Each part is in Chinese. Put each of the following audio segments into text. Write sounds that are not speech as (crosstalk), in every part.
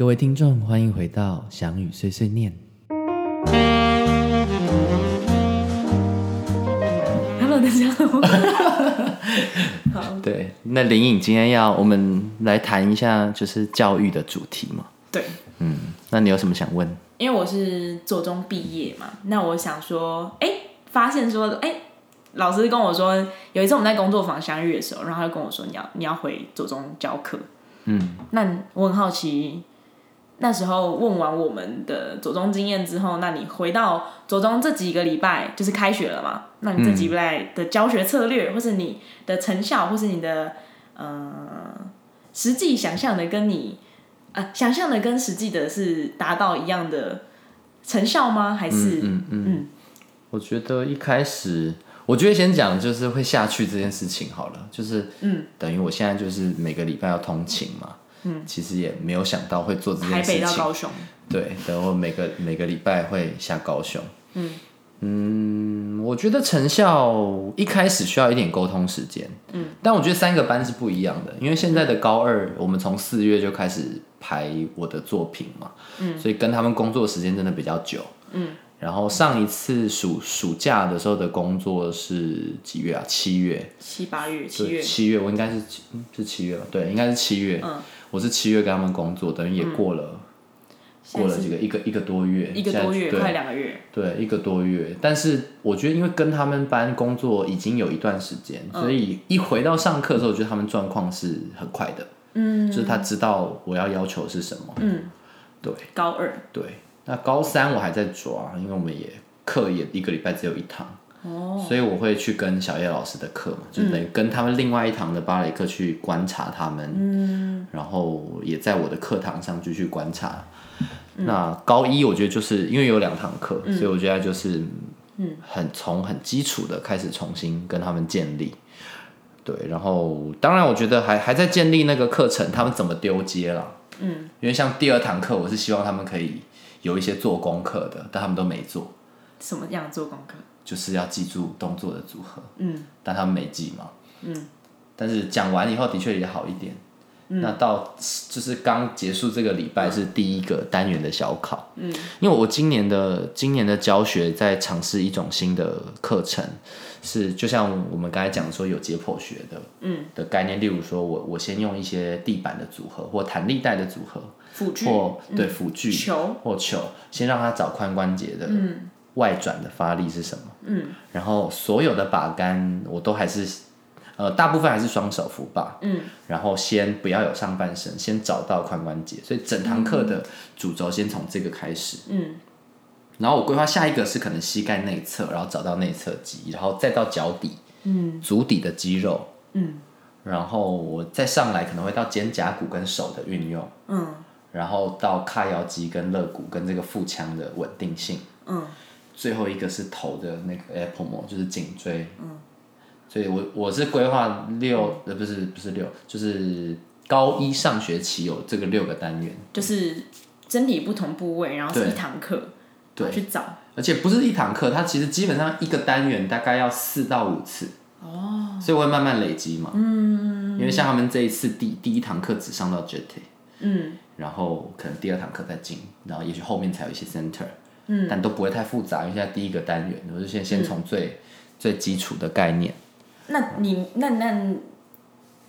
各位听众，欢迎回到翔宇碎碎念。Hello，大家好。好，对，那林颖今天要我们来谈一下就是教育的主题嘛。对，嗯，那你有什么想问？因为我是做中毕业嘛，那我想说，哎、发现说，哎、老师跟我说，有一次我们在工作坊相遇的时候，然后他就跟我说，你要你要回左中教课。嗯，那我很好奇，那时候问完我们的着装经验之后，那你回到着装这几个礼拜，就是开学了嘛？那你这几个礼拜的教学策略，或是你的成效，或是你的呃实际想象的，跟你呃想象的跟实际的是达到一样的成效吗？还是嗯嗯嗯我觉得一开始，我觉得先讲就是会下去这件事情好了，就是嗯，等于我现在就是每个礼拜要通勤嘛，嗯，其实也没有想到会做这台北件事情，到高雄？对，然后每个每个礼拜会下高雄。嗯我觉得成效一开始需要一点沟通时间。嗯，但我觉得三个班是不一样的，因为现在的高二，我们从四月就开始排我的作品嘛，嗯，所以跟他们工作时间真的比较久。嗯，然后上一次暑暑假的时候的工作是几月啊？七月。七八月、七月，七月，我应该是七嗯是七月吧？对，应该是七月。嗯我是七月跟他们工作，等于也过了、过了现在是这个一个一个多月，一个多月，对快两个月。对，一个多月。但是我觉得，因为跟他们班工作已经有一段时间，嗯所以一回到上课的时候，我觉得他们状况是很快的。嗯，就是他知道我要要求是什么。嗯，对高二，对。那高三我还在抓，因为我们也课也一个礼拜只有一堂。哦，所以我会去跟小叶老师的课嘛，就等于跟他们另外一堂的芭蕾课去观察他们，嗯，然后也在我的课堂上继续观察。那高一我觉得就是因为有两堂课，所以我觉得就是嗯，很从很基础的开始重新跟他们建立。对，然后当然我觉得还还在建立那个课程，他们怎么丢接了。嗯，因为像第二堂课，我是希望他们可以有一些做功课的，但他们都没做，什么样做功课？就是要记住动作的组合。嗯，但他们没记嘛。嗯，但是讲完以后的确也好一点。那到就是刚结束这个礼拜是第一个单元的小考。嗯，因为我今年的今年的教学在尝试一种新的课程，是就像我们刚才讲说有解剖学的，嗯的概念，例如说我我先用一些地板的组合或弹力带的组合，辅具、或对辅具球，或球，先让他找髋关节的外转的发力是什么。嗯，然后所有的把杆我都还是，呃，大部分还是双手扶把。嗯，然后先不要有上半身，先找到髋关节，所以整堂课的主轴先从这个开始。嗯，然后我规划下一个是可能膝盖内侧，然后找到内侧肌，然后再到脚底，嗯，足底的肌肉，嗯，然后我再上来可能会到肩胛骨跟手的运用，嗯。然后到髂腰肌跟肋骨跟这个腹腔的稳定性，嗯最后一个是头的那个 apple 膜，就是颈椎。嗯，所以我我是规划六，呃，不是不是六，就是高一上学期有这个六个单元，就是身体不同部位，然后是一堂课，对。去找。而且不是一堂课，它其实基本上一个单元大概要四到五次。哦，所以我会慢慢累积嘛。嗯，因为像他们这一次第第一堂课只上到 jet，嗯。然后可能第二堂课再进，然后也许后面才有一些 center，嗯，但都不会太复杂，因为现在第一个单元，我就先先从最、最基础的概念。那你那那，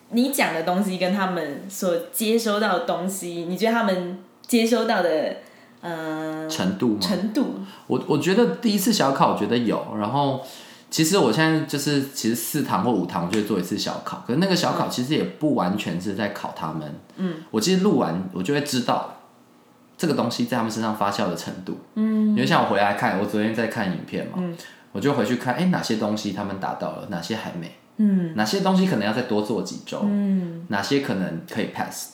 你讲的东西跟他们所接收到的东西，你觉得他们接收到的呃程度吗？程度？我我觉得第一次小考，我觉得有。然后其实我现在就是，其实四堂或五堂，我就会做一次小考。可是那个小考其实也不完全是在考他们。嗯。我其实录完，我就会知道这个东西在他们身上发酵的程度。嗯。因为像我回来看，我昨天在看影片嘛，我就回去看，哎，哪些东西他们达到了，哪些还没。嗯。哪些东西可能要再多做几周。嗯。哪些可能可以 pass。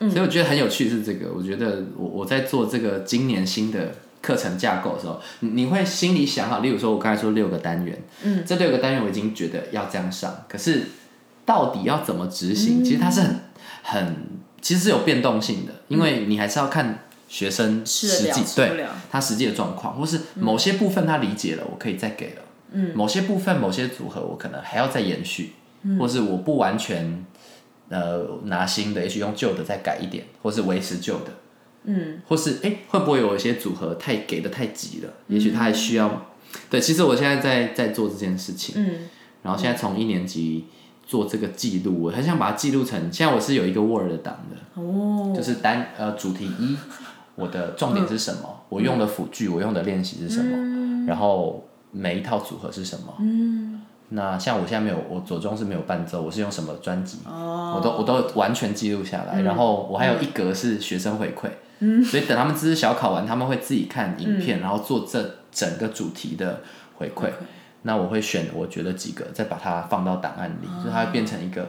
所以我觉得很有趣是这个，我觉得我我在做这个今年新的课程架构的时候，你你会心里想好，例如说我刚才说六个单元，嗯，这六个单元我已经觉得要这样上，可是到底要怎么执行，其实它是很很其实是有变动性的，因为你还是要看学生实际对他实际的状况，或是某些部分他理解了，我可以再给了，嗯，某些部分某些组合我可能还要再延续，或是我不完全呃拿新的，也许用旧的再改一点，或是维持旧的，嗯，或是哎、会不会有一些组合太给的太急了？也许他还需要，对，其实我现在在在做这件事情，嗯。然后现在从一年级做这个记录，我很想把它记录成，现在我是有一个 Word 档的，哦，就是单呃主题一，我的重点是什么？我用的辅具，我用的练习是什么？然后每一套组合是什么？嗯，那像我现在没有，我左中是没有伴奏，我是用什么专辑？哦，我都我都完全记录下来，然后我还有一格是学生回馈，嗯，所以等他们知识小考完，他们会自己看影片，然后做这整个主题的回馈。那我会选我觉得几个，再把它放到档案里，所以它会变成一个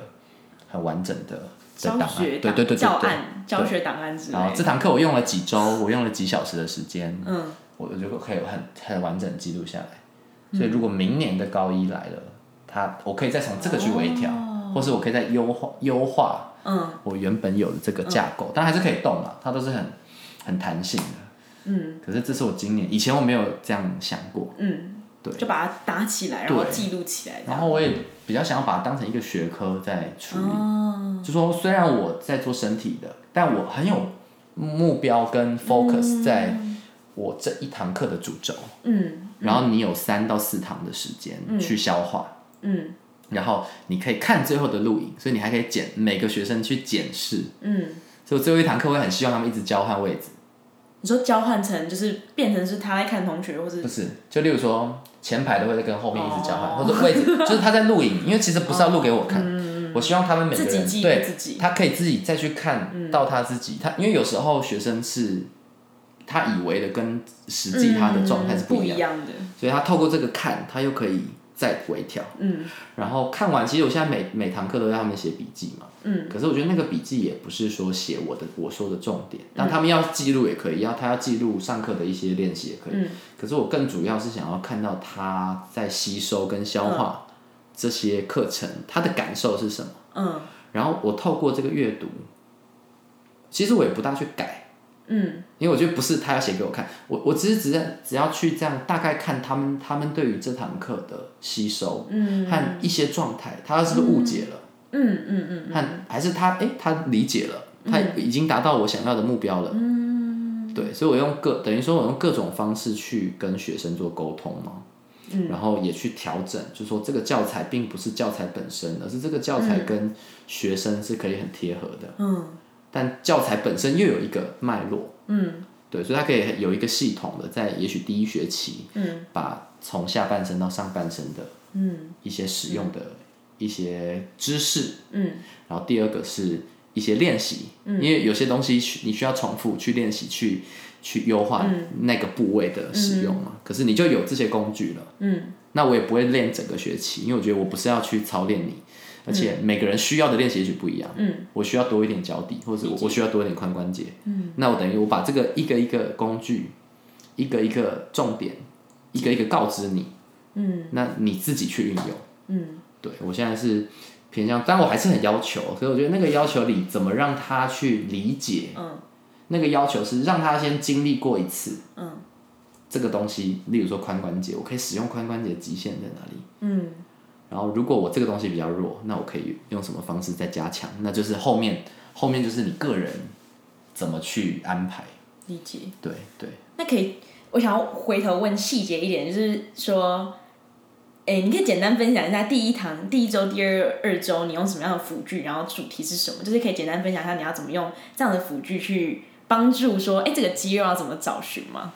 很完整的的教档案。对对对。教案、教学档案之类。然后这堂课我用了几周，我用了几小时的时间，嗯，我我就可以很很完整地记录下来。所以如果明年的高一来了，他我可以再从这个去微调，或是我可以再优化优化嗯我原本有的这个架构，但还是可以动嘛，它都是很很弹性的。嗯可是这是我今年以前我没有这样想过，嗯，对。就把它打起来，然后记录起来。然后我也比较想要把它当成一个学科在处理。哦，就说虽然我在做身体的，但我很有目标跟 focus 在我这一堂课的主轴。嗯然后你有三到四堂的时间去消化，嗯。然后你可以看最后的录影，所以你还可以检每个学生去检视。嗯，所以我最后一堂课会很希望他们一直交换位置，你说交换成就是变成是他在看同学，或是不是就例如说前排都会跟后面一直交换，哦或者位置 (laughs) 就是他在录影，因为其实不是要录给我看，我希望他们每个人对自己。他可以自己再去看到他自己，他因为有时候学生是他以为的跟实际他的状态是嗯不一样，样的。所以他透过这个看，他又可以再微调。嗯然后看完，其实我现在每每堂课都让他们写笔记嘛。嗯。可是我觉得那个笔记也不是说写我的我说的重点，但他们要记录也可以，要他要记录上课的一些练习也可以。嗯可是我更主要是想要看到他在吸收跟消化这些课程，他的感受是什么。嗯然后我透过这个阅读，其实我也不大去改，嗯。因为我觉得不是他要写给我看，我我只是只要只要去这样大概看他们他们对于这堂课的吸收嗯。和一些状态，他是不是误解了，嗯嗯嗯和还是他哎、他理解了，他已经达到我想要的目标了，嗯。对，所以我用各等于说我用各种方式去跟学生做沟通嘛。嗯。然后也去调整，就说这个教材并不是教材本身，而是这个教材跟学生是可以很贴合的。嗯但教材本身又有一个脉络，嗯。对，所以它可以有一个系统的，在也许第一学期，嗯。把从下半身到上半身的嗯。一些使用的一些知识，嗯。然后第二个是一些练习，嗯。因为有些东西需你需要重复去练习，去去优化那个部位的使用嘛。可是你就有这些工具了，嗯。那我也不会练整个学期，因为我觉得我不是要去操练你。而且每个人需要的练习也许不一样，嗯。我需要多一点脚底，或者我我需要多一点髋关节，嗯，那我等于我把这个一个一个工具，一个一个重点，一个一个告知你，嗯。那你自己去运用。嗯。对我现在是偏向，但我还是很要求，所以我觉得那个要求里怎么让他去理解，嗯。那个要求是让他先经历过一次嗯。这个东西，例如说髋关节，我可以使用髋关节的极限在哪里？嗯然后如果我这个东西比较弱，那我可以用什么方式再加强？那就是后面后面就是你个人怎么去安排。理解。对对，那可以，我想要回头问细节一点，就是说，哎，你可以简单分享一下第一堂、第一周、第二二周你用什么样的辅具，然后主题是什么？就是可以简单分享一下你要怎么用这样的辅具去帮助说，哎，这个肌肉要怎么找寻吗？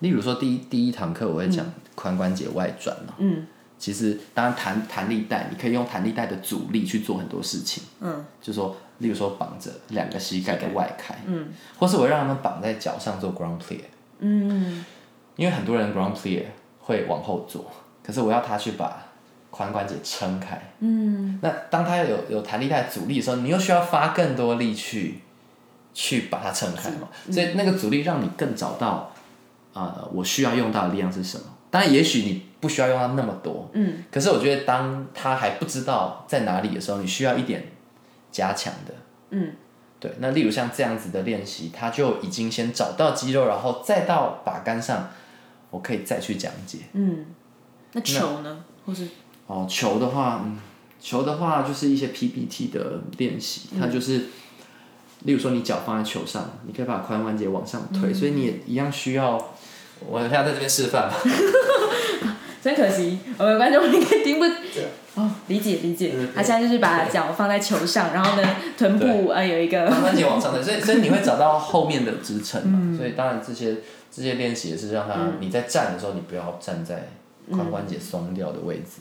例如说第一第一堂课我会讲髋关节外转嘛，嗯其实当然弹弹力带，你可以用弹力带的阻力去做很多事情。嗯。就说，例如说绑着两个膝盖的外开，嗯。或是我让他们绑在脚上做 ground clear，嗯。因为很多人 ground clear 会往后做，可是我要他去把髋关节撑开。嗯。那当他有有弹力带阻力的时候，你又需要发更多力去去把它撑开嘛，所以那个阻力让你更找到，呃，我需要用到的力量是什么。当然，也许你不需要用到那么多，嗯可是我觉得当他还不知道在哪里的时候，你需要一点加强的。嗯对，那例如像这样子的练习，他就已经先找到肌肉，然后再到把杆上，我可以再去讲解。嗯，那球呢？或是哦，球的话，嗯，球的话就是一些 PPT 的练习，它就是，例如说你脚放在球上，你可以把髋关节往上推，所以你也一样需要。我现在在这边示范吧。(laughs) 真可惜，我们观众应该听不。哦，理解理解。他现在就是把脚放在球上，然后呢，臀部呃有一个髋关节往上的，所以 (laughs) 所以你会找到后面的支撑嘛。所以当然这些这些练习也是让他、你在站的时候，你不要站在髋关节松掉的位置。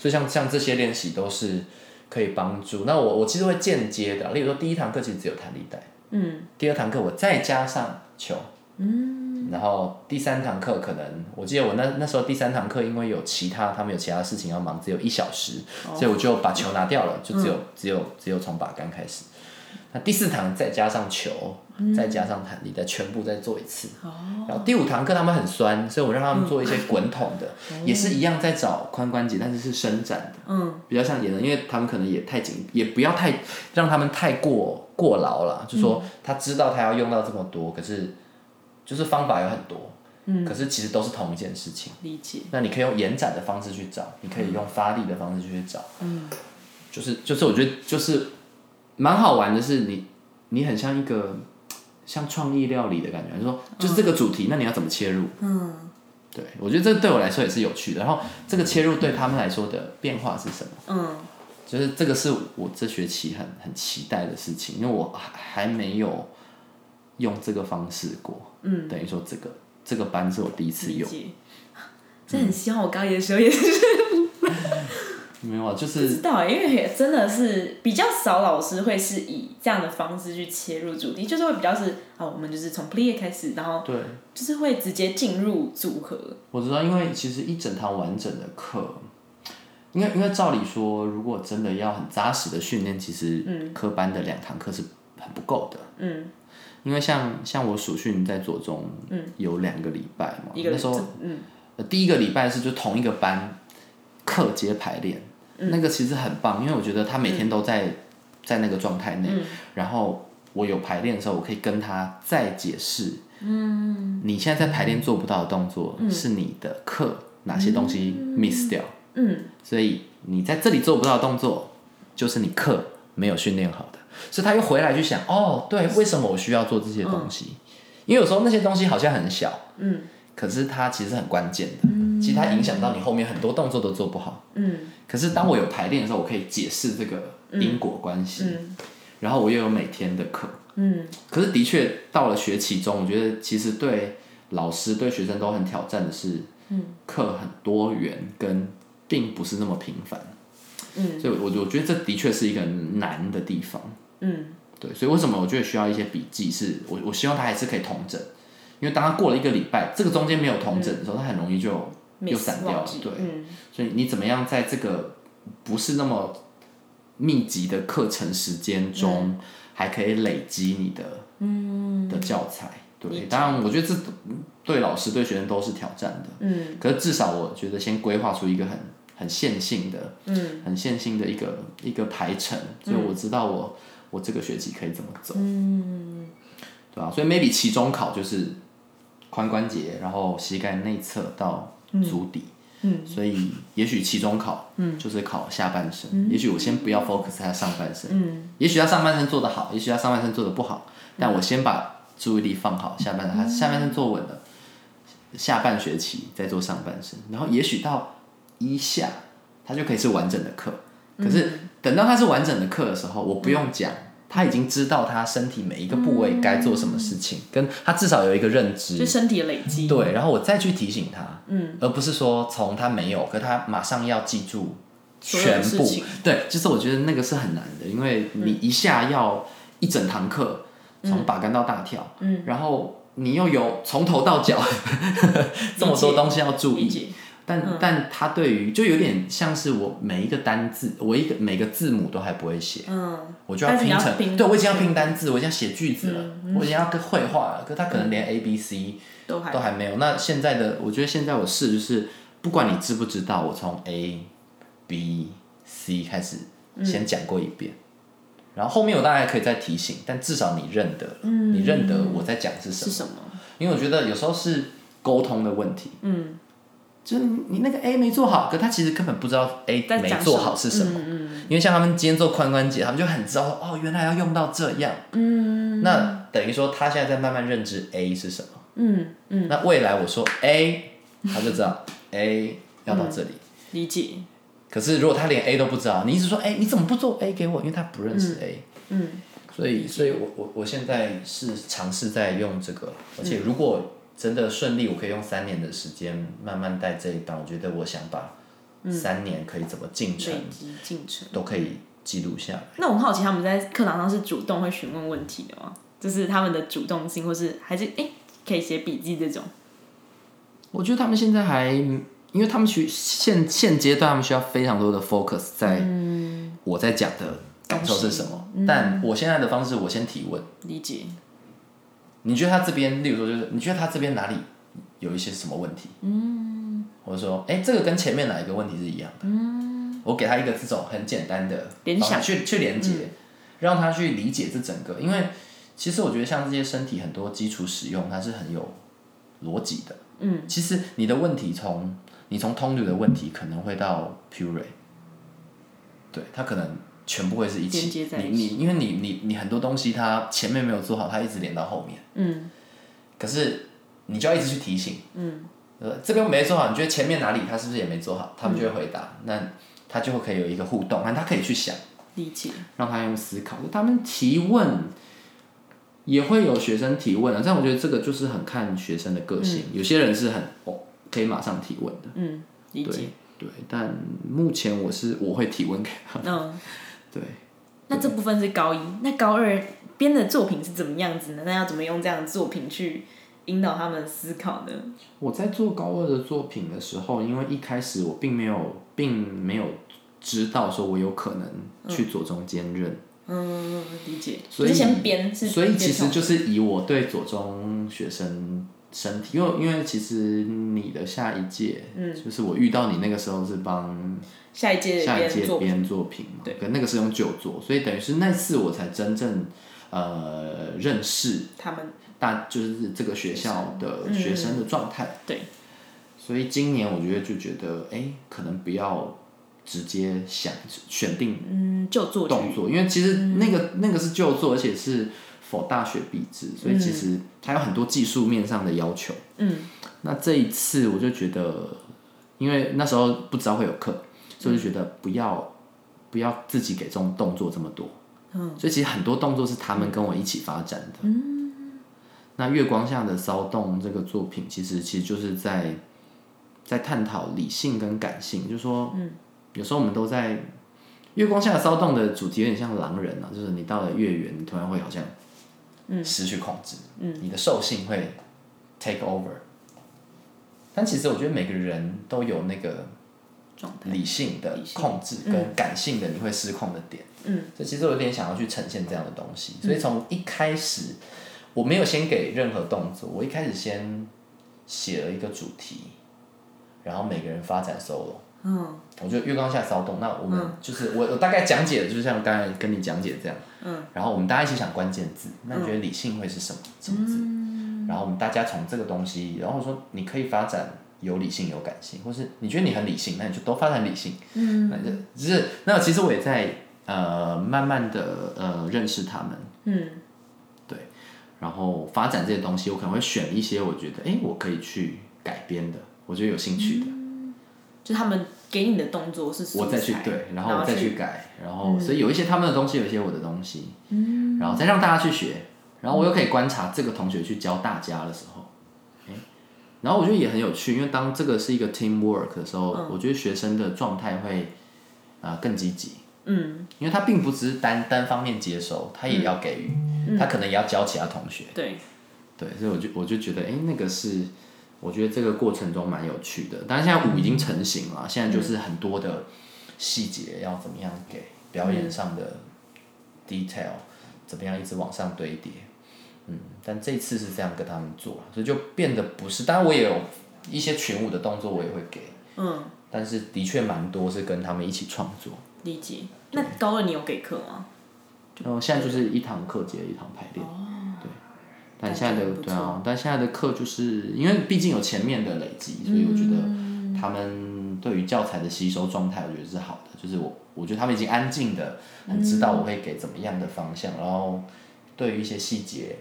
所以像像这些练习都是可以帮助。那我我其实会间接的，例如说第一堂课其实只有弹力带，嗯第二堂课我再加上球，嗯，然后第三堂课可能我记得我那那时候第三堂课因为有其他他们有其他事情要忙，只有一小时，所以我就把球拿掉了，就只有、只有只有从把杆开始。那第四堂再加上球，再加上弹力再，全部再做一次。然后第五堂课他们很酸，所以我让他们做一些滚筒的，也是一样在找髋关节，但是是伸展的。嗯比较像演的，因为他们可能也太紧，也不要太让他们太过过劳了。就说他知道他要用到这么多，可是就是方法有很多，嗯，可是其实都是同一件事情。理解。那你可以用延展的方式去找，你可以用发力的方式去找，嗯，就是就是我觉得就是蛮好玩的是你你很像一个像创意料理的感觉，就是说就是这个主题，那你要怎么切入？嗯对，我觉得这对我来说也是有趣的。然后这个切入对他们来说的变化是什么？嗯就是这个是我这学期很很期待的事情，因为我还还没有用这个方式过，嗯，等于说这个这个班是我第一次用。这很希望我高一的时候也是 (laughs) 没有啊，就不是知道欸，因为也真的是比较少老师会是以这样的方式去切入主题，就是会比较是啊，我们就是从 play 开始，然后对，就是会直接进入组合。我知道，因为其实一整堂完整的课，因为因为照理说，如果真的要很扎实的训练，其实科班的两堂课是很不够的。嗯，因为像像我暑训在左中，嗯，有两个礼拜嘛，一个那时候嗯。呃第一个礼拜是就同一个班课接排练，那个其实很棒，因为我觉得他每天都在、在那个状态内，然后我有排练的时候，我可以跟他再解释，嗯，你现在在排练做不到的动作，是你的课哪些东西 miss 掉，嗯。所以你在这里做不到的动作，就是你课没有训练好的，所以他又回来去想，哦，对，为什么我需要做这些东西？因为有时候那些东西好像很小，嗯可是它其实很关键的，其实它影响到你后面很多动作都做不好。嗯可是当我有排练的时候，我可以解释这个因果关系，然后我又有每天的课。嗯可是的确到了学期中，我觉得其实对老师对学生都很挑战的是，嗯课很多元跟并不是那么频繁，嗯所以我我觉得这的确是一个难的地方。嗯对，所以为什么我觉得需要一些笔记是，我我希望它还是可以同整，因为当它过了一个礼拜，这个中间没有同整的时候，他很容易就又散掉了。对，嗯所以你怎么样在这个不是那么密集的课程时间中，还可以累积你的嗯的教材？对，当然我觉得这对老师对学生都是挑战的。嗯可是至少我觉得先规划出一个很很线性的、嗯。很线性的一个一个排程，所以我知道我我这个学期可以怎么走，嗯。对吧、所以 maybe 期中考就是髋关节，然后膝盖内侧到足底，嗯。所以也许期中考就是考下半身，也许我先不要 focus 在上半身，嗯。也许他上半身做得好，也许他上半身做得不好，但我先把注意力放好下半身，他下半身坐稳了，下半学期再做上半身，然后也许到一下，它就可以是完整的课。可是等到它是完整的课的时候，我不用讲，他已经知道他身体每一个部位该做什么事情，跟他至少有一个认知。就。身体的累积。对，然后我再去提醒他，嗯，而不是说从他没有，可他马上要记住全部。对，就是我觉得那个是很难的，因为你一下要一整堂课从把杆到大跳，嗯，然后你又有从头到脚 (laughs) (laughs) 这么多东西要注意，但、但他对于就有点像是我每一个单字，我一个每个字母都还不会写，嗯。我就要拼成，对我已经要拼单字，我已经要写句子了，我已经要跟绘画了，可他可能连 A B C 都还都还没有。那现在的，我觉得现在我试就是，不管你知不知道，我从 A、B、C 开始先讲过一遍，然后后面我大概可以再提醒，但至少你认得，你认得我在讲是什么。是什么？因为我觉得有时候是沟通的问题，嗯就是你你那个 A 没做好，可他其实根本不知道 A 没做好是什么。嗯嗯因为像他们今天做髋关节，他们就很知道哦，原来要用到这样。嗯那等于说他现在在慢慢认知 A 是什么。嗯嗯，那未来我说 A，他就知道 A 要到这里。理解。可是如果他连 A 都不知道，你一直说哎、你怎么不做 A 给我？因为他不认识 A。嗯所以，所以我我我现在是尝试在用这个，而且如果真的顺利，我可以用三年的时间慢慢带这一档。我觉得我想把三年可以怎么进程。都可以记录下来。那我很好奇，他们在课堂上是主动会询问问题的吗？就是他们的主动性，或是还是哎、可以写笔记这种。我觉得他们现在还，因为他们需现现阶段他们需要非常多的 focus 在我在讲的感受是什么。但我现在的方式，我先提问。理解。你觉得他这边，例如说，就是你觉得他这边哪里有一些什么问题？嗯，或者说，哎、这个跟前面哪一个问题是一样的？嗯，我给他一个这种很简单的联想方式去去连接，让他去理解这整个。因为其实我觉得像这些身体很多基础使用，它是很有逻辑的。嗯，其实你的问题从你从通流的问题可能会到 pure，对，他可能全部会是一起。你你因为你你你很多东西它前面没有做好，它一直连到后面。嗯可是你就要一直去提醒，嗯，呃，这边没做好，你觉得前面哪里他是不是也没做好？他们就会回答，那他就会可以有一个互动，那他可以去想，理解。让他用思考。他们提问也会有学生提问啊，但我觉得这个就是很看学生的个性，有些人是很哦可以马上提问的，嗯，理解。对对，但目前我是我会提问给他，嗯，(laughs) 对。那这部分是高一，那高二编的作品是怎么样子呢？那要怎么用这样的作品去引导他们思考呢？我在做高二的作品的时候，因为一开始我并没有，并没有知道说我有可能去左中兼任，嗯，理解。所以先编是，所以其实就是以我对左中学生身体，因为因为其实你的下一届，嗯，就是我遇到你那个时候是帮下一届下一届编作品，嘛，对，跟那个是用旧作，所以等于是那次我才真正呃认识他们大就是这个学校的学生的状态。对，所以今年我觉得就觉得，哎、可能不要直接想选定嗯就作动作，因为其实那个、那个是就作，而且是否大学必制，所以其实它有很多技术面上的要求。嗯，那这一次我就觉得，因为那时候不知道会有课，所以就觉得不要、不要自己给这种动作这么多。嗯，所以其实很多动作是他们跟我一起发展的。嗯，那月光下的骚动这个作品，其实其实就是在在探讨理性跟感性，就是说，嗯，有时候我们都在月光下的骚动的主题有点像狼人啊，就是你到了月圆，你突然会好像失去控制，嗯，你的兽性会 take over。但其实我觉得每个人都有那个。理性的控制跟感性的你会失控的点。嗯，所以其实我有点想要去呈现这样的东西，所以从一开始我没有先给任何动作，我一开始先写了一个主题，然后每个人发展 solo。嗯我觉得月光下骚动，那我们就是我我大概讲解的就是像刚才跟你讲解这样，嗯，然后我们大家一起想关键字，那你觉得理性会是什么？什么字？嗯然后我们大家从这个东西，然后说你可以发展有理性有感性，或是你觉得你很理性，那你就都发展理性。嗯，那就只是那其实我也在呃慢慢的呃认识他们，嗯。然后发展这些东西，我可能会选一些我觉得哎我可以去改编的，我觉得有兴趣的。就他们给你的动作是素材我再去对，然后我再去去改，然后所以有一些他们的东西，有一些我的东西，嗯，然后再让大家去学，然后我又可以观察这个同学去教大家的时候，诶然后我觉得也很有趣，因为当这个是一个 team work 的时候，我觉得学生的状态会啊、更积极，嗯。因为他并不只是单单方面接收，他也要给予，他可能也要教其他同学，对。对，所以我就我就觉得，哎、那个是我觉得这个过程中蛮有趣的。当然，现在舞已经成型了，现在就是很多的细节要怎么样给表演上的 detail，、怎么样一直往上堆叠。嗯，但这次是这样跟他们做，所以就变得不是。当然，我也有一些群舞的动作，我也会给，嗯但是的确蛮多是跟他们一起创作。理解。那高二你有给课吗？然后现在就是一堂课接一堂排练，对。但现在的对啊，但现在的课就是因为毕竟有前面的累积，所以我觉得他们对于教材的吸收状态，我觉得是好的。就是我，我觉得他们已经安静的，很知道我会给怎么样的方向，然后对于一些细节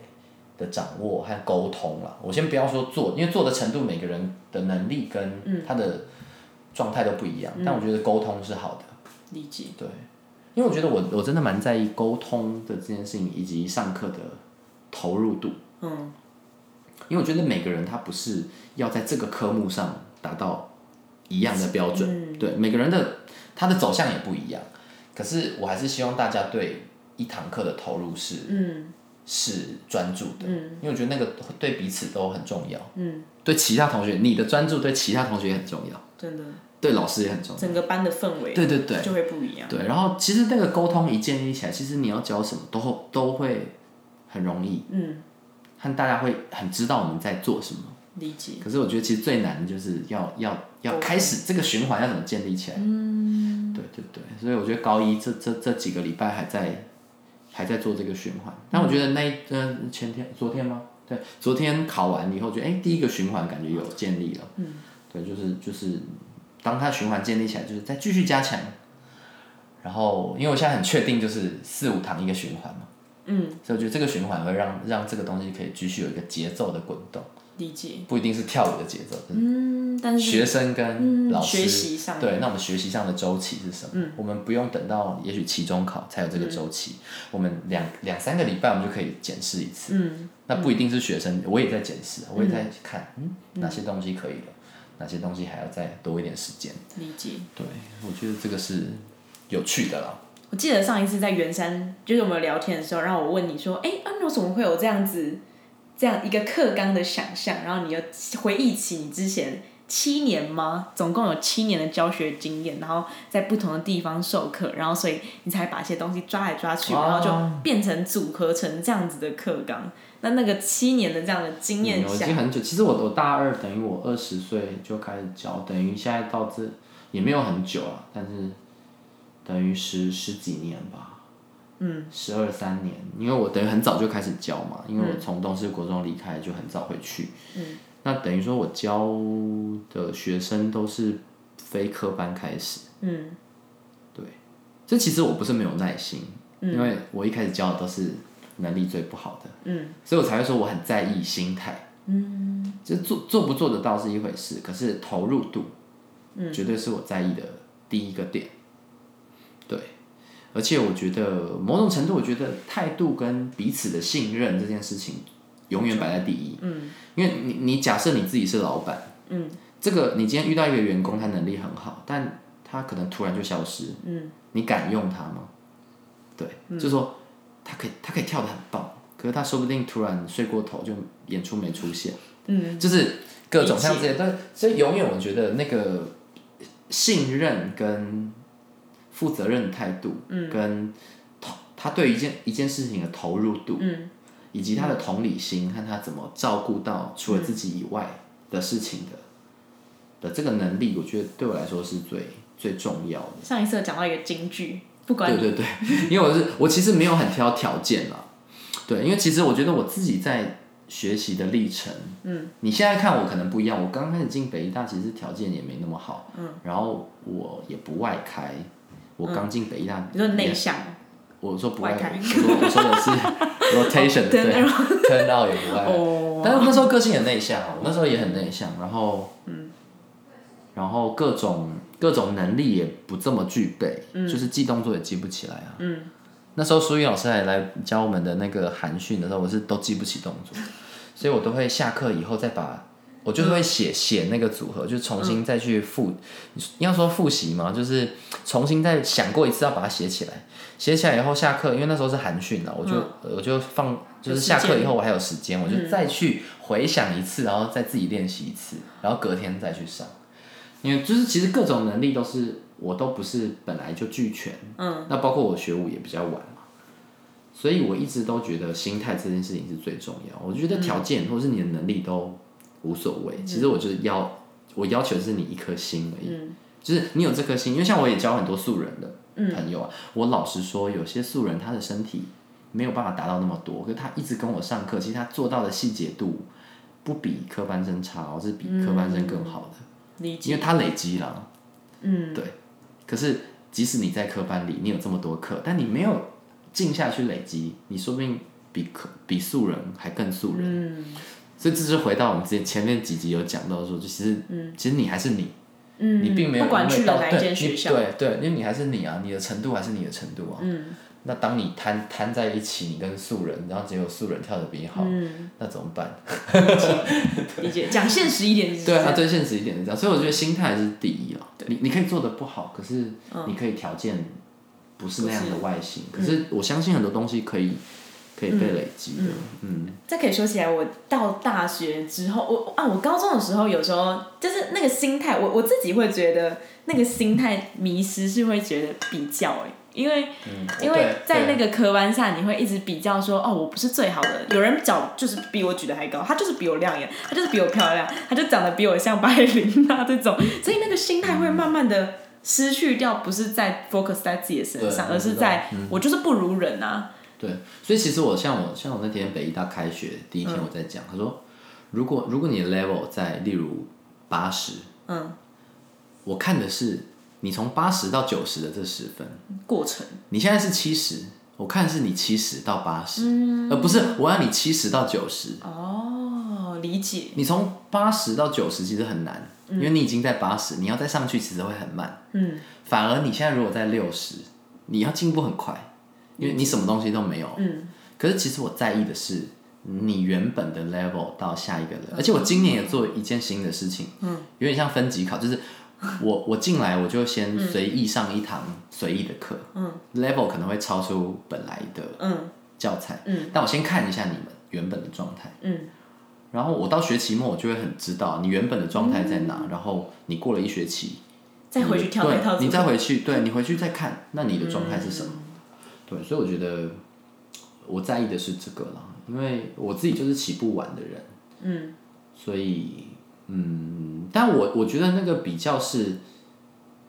的掌握和沟通了。我先不要说做，因为做的程度每个人的能力跟他的状态都不一样，但我觉得沟通是好的。理解。对，因为我觉得我我真的蛮在意沟通的这件事情，以及上课的投入度。嗯，因为我觉得每个人他不是要在这个科目上达到一样的标准，对每个人的他的走向也不一样。可是我还是希望大家对一堂课的投入是嗯是专注的，嗯因为我觉得那个对彼此都很重要。嗯，对其他同学，你的专注对其他同学也很重要，真的，对老师也很重要。整个班的氛围对对对就会不一样。对，然后其实那个沟通一建立起来，其实你要教什么都都会很容易，嗯，和大家会很知道我们在做什么。理解。可是我觉得其实最难的就是要要要开始这个循环要怎么建立起来。嗯，对对对，所以我觉得高一这这这几个礼拜还在还在做这个循环，但我觉得那一呃前天昨天吗？对，昨天考完以后，觉得哎第一个循环感觉有建立了。嗯，对，就是就是当它循环建立起来，就是再继续加强。然后，因为我现在很确定，就是四五堂一个循环嘛，嗯，所以我觉得这个循环会让让这个东西可以继续有一个节奏的滚动，理解。不一定是跳舞的节奏，嗯，但是学生跟老师、学习上对，那我们学习上的周期是什么？我们不用等到也许期中考才有这个周期，我们两两三个礼拜我们就可以检视一次。嗯，那不一定是学生，我也在检视，我也在看，嗯，哪些东西可以了，哪些东西还要再多一点时间。理解。对，我觉得这个是有趣的啦。我记得上一次在圆山，就是我们聊天的时候，然后我问你说：“哎、啊，你为什么会有这样子这样一个课纲的想象？”然后你又回忆起你之前七年吗？总共有七年的教学经验，然后在不同的地方授课，然后所以你才把一些东西抓来抓去，哦然后就变成组合成这样子的课纲。那那个七年的这样的经验嗯我已，经很久，其实我我大二等于我二十岁就开始教，等于现在到这也没有很久啊，但是等于十十几年吧，嗯，十二三年，因为我等于很早就开始教嘛，因为我从东势国中离开就很早回去，嗯，那等于说我教的学生都是非科班开始，嗯。对。这其实我不是没有耐心，因为我一开始教的都是能力最不好的，嗯，所以我才会说我很在意心态，嗯，就做做不做得到是一回事，可是投入度，嗯，绝对是我在意的第一个点，对，而且我觉得某种程度，我觉得态度跟彼此的信任这件事情永远摆在第一，嗯，因为你你假设你自己是老板，嗯，这个你今天遇到一个员工，他能力很好，但他可能突然就消失，嗯，你敢用他吗？对，就说他可以，他可以跳的很棒，可是他说不定突然睡过头，就演出没出现，嗯，就是各种像这些，但所以永远我觉得那个信任跟负责任的态度，嗯，跟投他对一件一件事情的投入度，嗯，以及他的同理心和他怎么照顾到除了自己以外的事情的的这个能力，我觉得对我来说是最最重要的。上一次有讲到一个京剧，不管你对对对，因为我是我其实没有很挑条件啦，对，因为其实我觉得我自己在学习的历程，嗯，你现在看我可能不一样，我刚开始进北医大其实条件也没那么好，嗯，然后我也不外开，我刚进北医大，你说内向，我说不外外开。我说我说的是 (laughs) rotation 对 Turn，turn out 也不外，哦，但是那时候个性很内向，我那时候也很内向，然后，然后各种各种能力也不这么具备，就是记动作也记不起来啊。嗯，那时候苏玉老师还来教我们的那个韩训的时候，我是都记不起动作，所以我都会下课以后再把。我就是会写写那个组合，就重新再去复，应该说复习嘛，就是重新再想过一次要把它写起来。写起来以后下课，因为那时候是寒训了，我就、我就放，就是下课以后我还有时间，我就再去回想一次，然后再自己练习一次，然后隔天再去上。因为就是其实各种能力都是我都不是本来就俱全，嗯，那包括我学舞也比较晚嘛，所以我一直都觉得心态这件事情是最重要。我觉得条件或是你的能力都无所谓，其实我就是要我要求的是你一颗心而已，就是你有这颗心。因为像我也教很多素人的朋友啊，我老实说，有些素人他的身体没有办法达到那么多，可是他一直跟我上课，其实他做到的细节度不比科班生差，哦，是比科班生更好的。因为他累积了。嗯，对。可是即使你在科班里，你有这么多课，但你没有静下去累积，你说不定比科比素人还更素人。嗯。所以这是回到我们之前前面几集有讲到说，就其实，其实你还是你，嗯，你并没有不管去了哪一对间学校，对对，因为你还是你啊，你的程度还是你的程度啊。嗯，那当你摊摊在一起，你跟素人，然后结果素人跳的比你好，嗯。那怎么办？理解。讲现实一点就是？对啊，最现实一点是这样，所以我觉得心态还是第一啊。你你可以做的不好，可是你可以条件不是那样的外形，可是我相信很多东西可以可以被累积的。嗯，这可以说起来，我到大学之后，我啊，我高中的时候有时候就是那个心态，我我自己会觉得那个心态迷失是会觉得比较哎、因为、因为在那个科班下，你会一直比较说，哦，我不是最好的，有人脚就是比我举得还高，他就是比我亮眼，他就是比我漂亮，他就长得比我像白琳啊这种，所以那个心态会慢慢的失去掉，不是在 focus 在自己的身上，而是在我就是不如人啊，对，所以其实我像我像我那天北医大开学第一天我在讲，他说如果如果你的 level 在例如八十，嗯，我看的是你从八十到九十的这十分，过程，你现在是七十，我看是你七十到八十、嗯而不是我要你七十到九十。哦，理解，你从八十到九十其实很难，因为你已经在八十，你要再上去其实会很慢。嗯，反而你现在如果在六十，你要进步很快，因为你什么东西都没有。嗯，可是其实我在意的是你原本的 level 到下一个 level，、而且我今年也做一件新的事情，嗯，有点像分级考，就是我我进来我就先随意上一堂随意的课，嗯，level 可能会超出本来的嗯。教材，嗯，但我先看一下你们原本的状态，嗯，然后我到学期末我就会很知道你原本的状态在哪，然后你过了一学期，再回去跳那套对，你再回去，对你回去再看，那你的状态是什么？嗯对，所以我觉得我在意的是这个啦，因为我自己就是起步晚的人，嗯所以嗯，但我我觉得那个比较是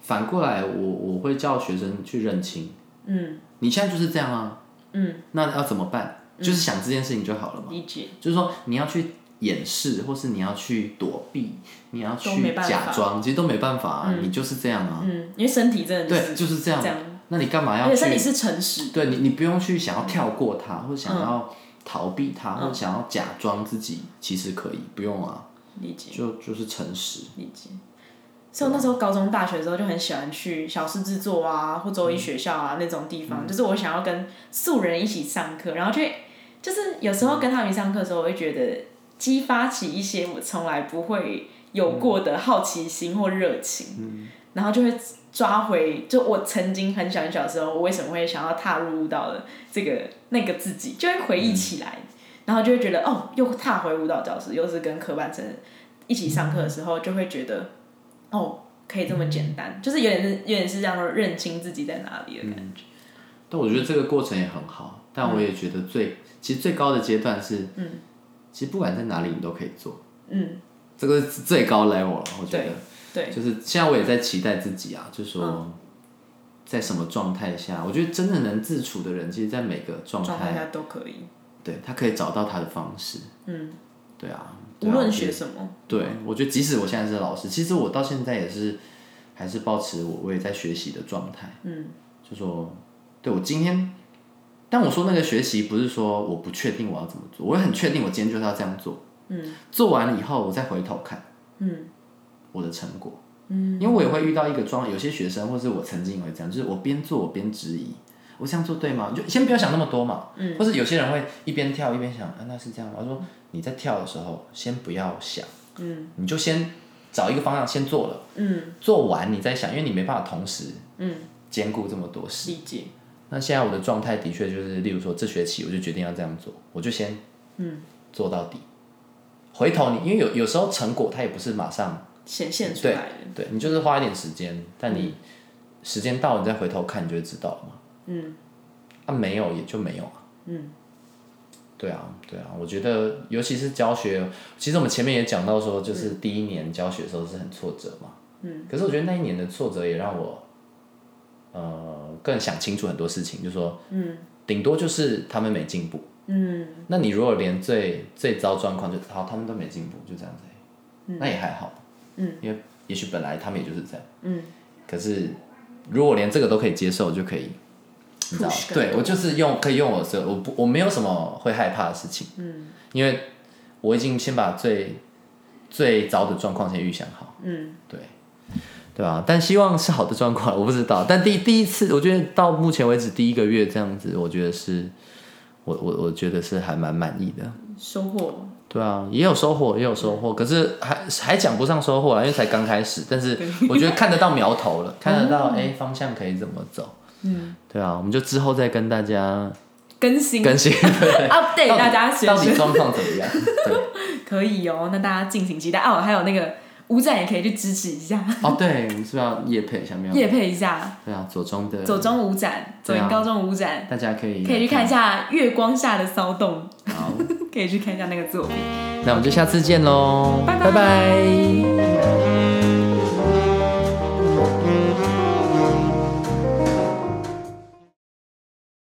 反过来，我我会叫学生去认清，嗯你现在就是这样啊，嗯，那要怎么办？就是想这件事情就好了嘛。理解，就是说你要去掩饰，或是你要去躲避，你要去假装，其实都没办法啊，你就是这样啊。嗯，因为身体真的就是对，就是这样。这样，那你干嘛要去？而且身体是诚实，对你，你不用去想要跳过它，或者想嗯要逃避它，或者想要假装自己其实可以，不用啊，理解。就就是诚实。理解。所以我那时候高中、大学的时候就很喜欢去小事制作啊，或周一学校啊那种地方，就是我想要跟素人一起上课，然后就会就是有时候跟他们上课的时候，我会觉得激发起一些我从来不会有过的好奇心或热情，然后就会抓回就我曾经很小很小的时候，我为什么会想要踏入舞蹈的这个那个自己，就会回忆起来，然后就会觉得哦，又踏回舞蹈教室，又是跟科班生一起上课的时候，就会觉得哦，可以这么简单，就是有点是有点是这样认清自己在哪里的感觉。但我觉得这个过程也很好，但我也觉得最、其实最高的阶段是，嗯，其实不管在哪里你都可以做，嗯，这个是最高 level 了，我觉得。对，就是现在我也在期待自己啊，就是说，在什么状态下，我觉得真的能自处的人，其实，在每个状态，状态下都可以，对他可以找到他的方式。嗯，对啊，对无论学什么，对，我觉得即使我现在是老师，其实我到现在也是还是保持我我也在学习的状态。嗯，就说，对我今天，但我说那个学习不是说我不确定我要怎么做，我也很确定我今天就是要这样做。嗯，做完了以后，我再回头看。嗯我的成果。嗯，因为我也会遇到一个状，有些学生或是我曾经也会这样，就是我边做我边质疑，我这样做对吗？你就先不要想那么多嘛。嗯，或是有些人会一边跳一边想，啊，那是这样吗？我说你在跳的时候，先不要想，嗯，你就先找一个方向先做了，嗯做完你再想，因为你没办法同时嗯，兼顾这么多事。理解，那现在我的状态的确就是，例如说这学期我就决定要这样做，我就先嗯做到底。回头你因为有有时候成果它也不是马上，显现出来的，对你就是花一点时间，但你时间到了你再回头看，你就会知道了嘛。嗯啊，没有也就没有啊。嗯对啊，对啊，我觉得尤其是教学，其实我们前面也讲到说，就是第一年教学的时候是很挫折嘛。嗯。可是我觉得那一年的挫折也让我，呃，更想清楚很多事情，就说，嗯顶多就是他们没进步。嗯那你如果连最最糟状况就好，他们都没进步，就这样子嗯，那也还好。嗯，因为也许本来他们也就是这样，嗯，可是如果连这个都可以接受，就可以，你知道对我就是用可以用我的，我不我没有什么会害怕的事情，嗯，因为我已经先把最最糟的状况先预想好，嗯，对。对啊，但希望是好的状况，我不知道。但第第一次，我觉得到目前为止第一个月这样子，我觉得是，我我我觉得是还蛮满意的。收获对啊，也有收获，也有收获，可是还还讲不上收获啊，因为才刚开始。但是我觉得看得到苗头了，看得到哎、方向可以怎么走。嗯，对啊，我们就之后再跟大家更新更新，对 (laughs) update 大家到底状况怎么样？对，(laughs) 可以哦，那大家敬请期待哦。还有那个舞展也可以去支持一下，哦对，我们是不是要夜配下面？夜配一下。对啊，左中的。左中舞展，左对啊。营高中舞展，大家可以可以去看一。下月光下的骚动，好，(laughs) 可以去看一下那个作品。那我们就下次见喽，拜拜。拜拜